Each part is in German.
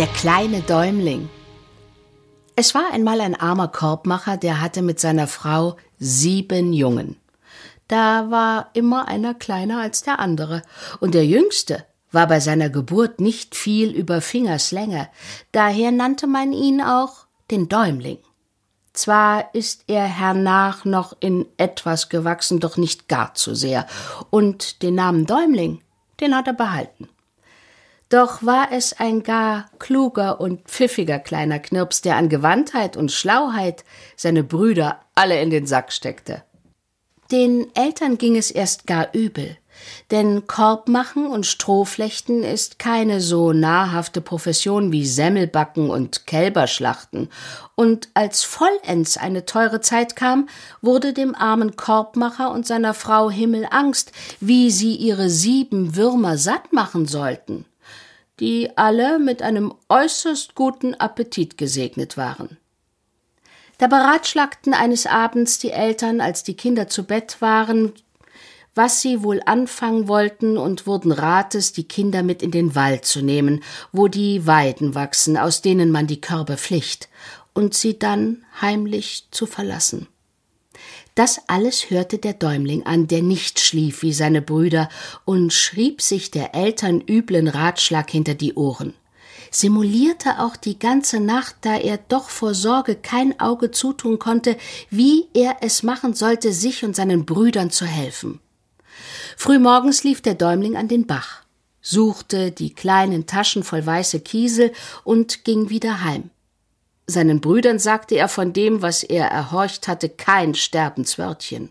Der kleine Däumling. Es war einmal ein armer Korbmacher, der hatte mit seiner Frau sieben Jungen. Da war immer einer kleiner als der andere, und der jüngste war bei seiner Geburt nicht viel über Fingerslänge, daher nannte man ihn auch den Däumling. Zwar ist er hernach noch in etwas gewachsen, doch nicht gar zu sehr, und den Namen Däumling, den hat er behalten. Doch war es ein gar kluger und pfiffiger kleiner Knirps, der an Gewandtheit und Schlauheit seine Brüder alle in den Sack steckte. Den Eltern ging es erst gar übel, denn Korbmachen und Strohflechten ist keine so nahrhafte Profession wie Semmelbacken und Kälberschlachten, und als vollends eine teure Zeit kam, wurde dem armen Korbmacher und seiner Frau Himmelangst, wie sie ihre sieben Würmer satt machen sollten die alle mit einem äußerst guten Appetit gesegnet waren. Da beratschlagten eines Abends die Eltern, als die Kinder zu Bett waren, was sie wohl anfangen wollten und wurden Rates, die Kinder mit in den Wald zu nehmen, wo die Weiden wachsen, aus denen man die Körbe pflicht, und sie dann heimlich zu verlassen. Das alles hörte der Däumling an, der nicht schlief wie seine Brüder, und schrieb sich der Eltern üblen Ratschlag hinter die Ohren. Simulierte auch die ganze Nacht, da er doch vor Sorge kein Auge zutun konnte, wie er es machen sollte, sich und seinen Brüdern zu helfen. Frühmorgens lief der Däumling an den Bach, suchte die kleinen Taschen voll weiße Kiesel und ging wieder heim. Seinen Brüdern sagte er von dem, was er erhorcht hatte, kein Sterbenswörtchen.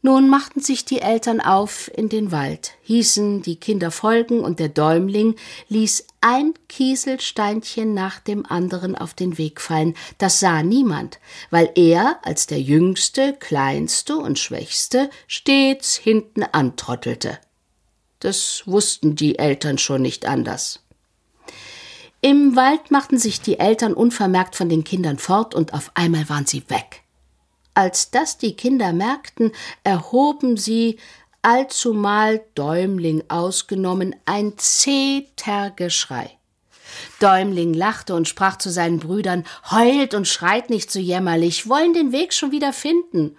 Nun machten sich die Eltern auf in den Wald, hießen die Kinder folgen, und der Däumling ließ ein Kieselsteinchen nach dem anderen auf den Weg fallen. Das sah niemand, weil er als der jüngste, kleinste und schwächste stets hinten antrottelte. Das wussten die Eltern schon nicht anders. Im Wald machten sich die Eltern unvermerkt von den Kindern fort und auf einmal waren sie weg. Als das die Kinder merkten, erhoben sie, allzumal Däumling ausgenommen, ein zeter Geschrei. Däumling lachte und sprach zu seinen Brüdern Heult und schreit nicht so jämmerlich, wollen den Weg schon wieder finden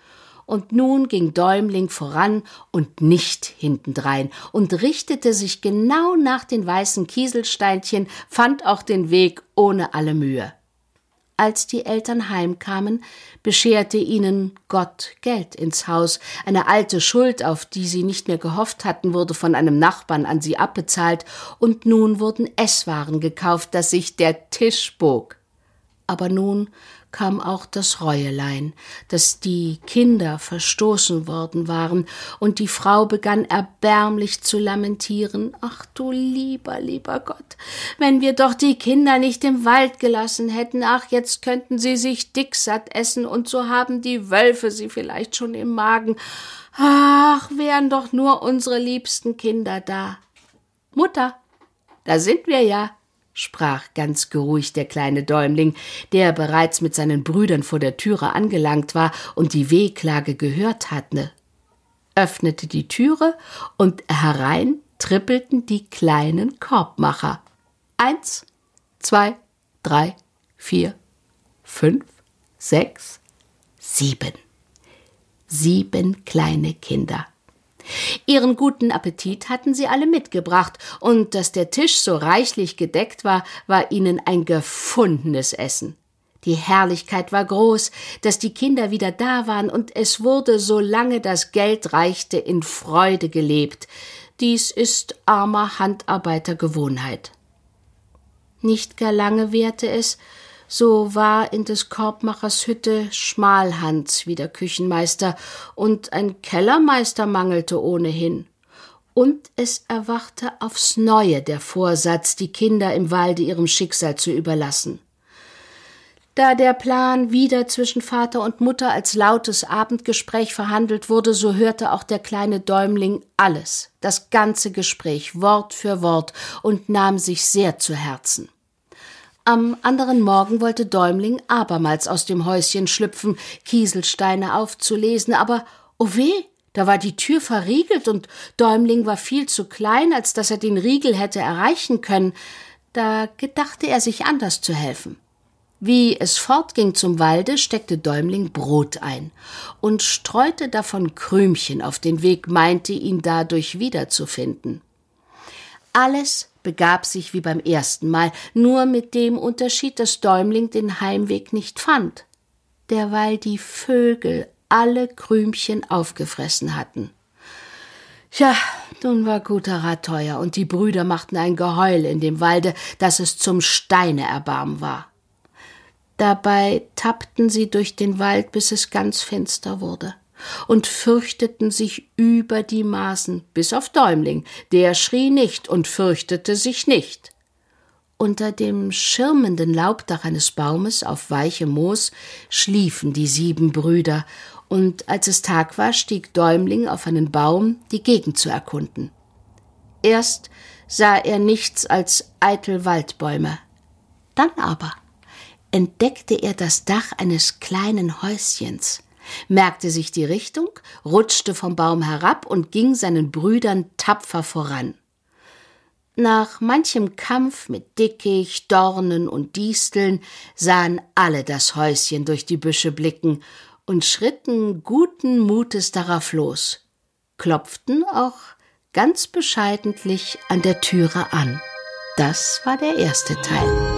und nun ging Däumling voran und nicht hintendrein und richtete sich genau nach den weißen Kieselsteinchen, fand auch den Weg ohne alle Mühe. Als die Eltern heimkamen, bescherte ihnen Gott Geld ins Haus. Eine alte Schuld, auf die sie nicht mehr gehofft hatten, wurde von einem Nachbarn an sie abbezahlt, und nun wurden Esswaren gekauft, dass sich der Tisch bog. Aber nun kam auch das Reuelein, dass die Kinder verstoßen worden waren, und die Frau begann erbärmlich zu lamentieren. Ach du lieber, lieber Gott, wenn wir doch die Kinder nicht im Wald gelassen hätten, ach, jetzt könnten sie sich dicksatt essen, und so haben die Wölfe sie vielleicht schon im Magen. Ach, wären doch nur unsere liebsten Kinder da. Mutter, da sind wir ja sprach ganz geruhig der kleine Däumling, der bereits mit seinen Brüdern vor der Türe angelangt war und die Wehklage gehört hatte, öffnete die Türe und herein trippelten die kleinen Korbmacher. Eins, zwei, drei, vier, fünf, sechs, sieben. Sieben kleine Kinder. Ihren guten Appetit hatten sie alle mitgebracht, und dass der Tisch so reichlich gedeckt war, war ihnen ein gefundenes Essen. Die Herrlichkeit war groß, dass die Kinder wieder da waren, und es wurde, solange das Geld reichte, in Freude gelebt. Dies ist armer Handarbeiter Gewohnheit. Nicht gar lange währte es, so war in des Korbmachers Hütte Schmalhans wie der Küchenmeister, und ein Kellermeister mangelte ohnehin. Und es erwachte aufs neue der Vorsatz, die Kinder im Walde ihrem Schicksal zu überlassen. Da der Plan wieder zwischen Vater und Mutter als lautes Abendgespräch verhandelt wurde, so hörte auch der kleine Däumling alles, das ganze Gespräch, Wort für Wort, und nahm sich sehr zu Herzen. Am anderen Morgen wollte Däumling abermals aus dem Häuschen schlüpfen, Kieselsteine aufzulesen, aber oh weh, da war die Tür verriegelt und Däumling war viel zu klein, als dass er den Riegel hätte erreichen können. Da gedachte er sich anders zu helfen. Wie es fortging zum Walde, steckte Däumling Brot ein und streute davon Krümchen auf den Weg, meinte ihn dadurch wiederzufinden. Alles begab sich wie beim ersten Mal, nur mit dem Unterschied, dass Däumling den Heimweg nicht fand, derweil die Vögel alle Krümchen aufgefressen hatten. Tja, nun war guter Rat teuer, und die Brüder machten ein Geheul in dem Walde, dass es zum Steine erbarmen war. Dabei tappten sie durch den Wald, bis es ganz finster wurde, und fürchteten sich über die Maßen, bis auf Däumling, der schrie nicht und fürchtete sich nicht. Unter dem schirmenden Laubdach eines Baumes auf weichem Moos schliefen die sieben Brüder, und als es Tag war, stieg Däumling auf einen Baum, die Gegend zu erkunden. Erst sah er nichts als eitel Waldbäume. Dann aber entdeckte er das Dach eines kleinen Häuschens, merkte sich die Richtung, rutschte vom Baum herab und ging seinen Brüdern tapfer voran. Nach manchem Kampf mit Dickicht, Dornen und Disteln sahen alle das Häuschen durch die Büsche blicken und schritten guten Mutes darauf los, klopften auch ganz bescheidentlich an der Türe an. Das war der erste Teil.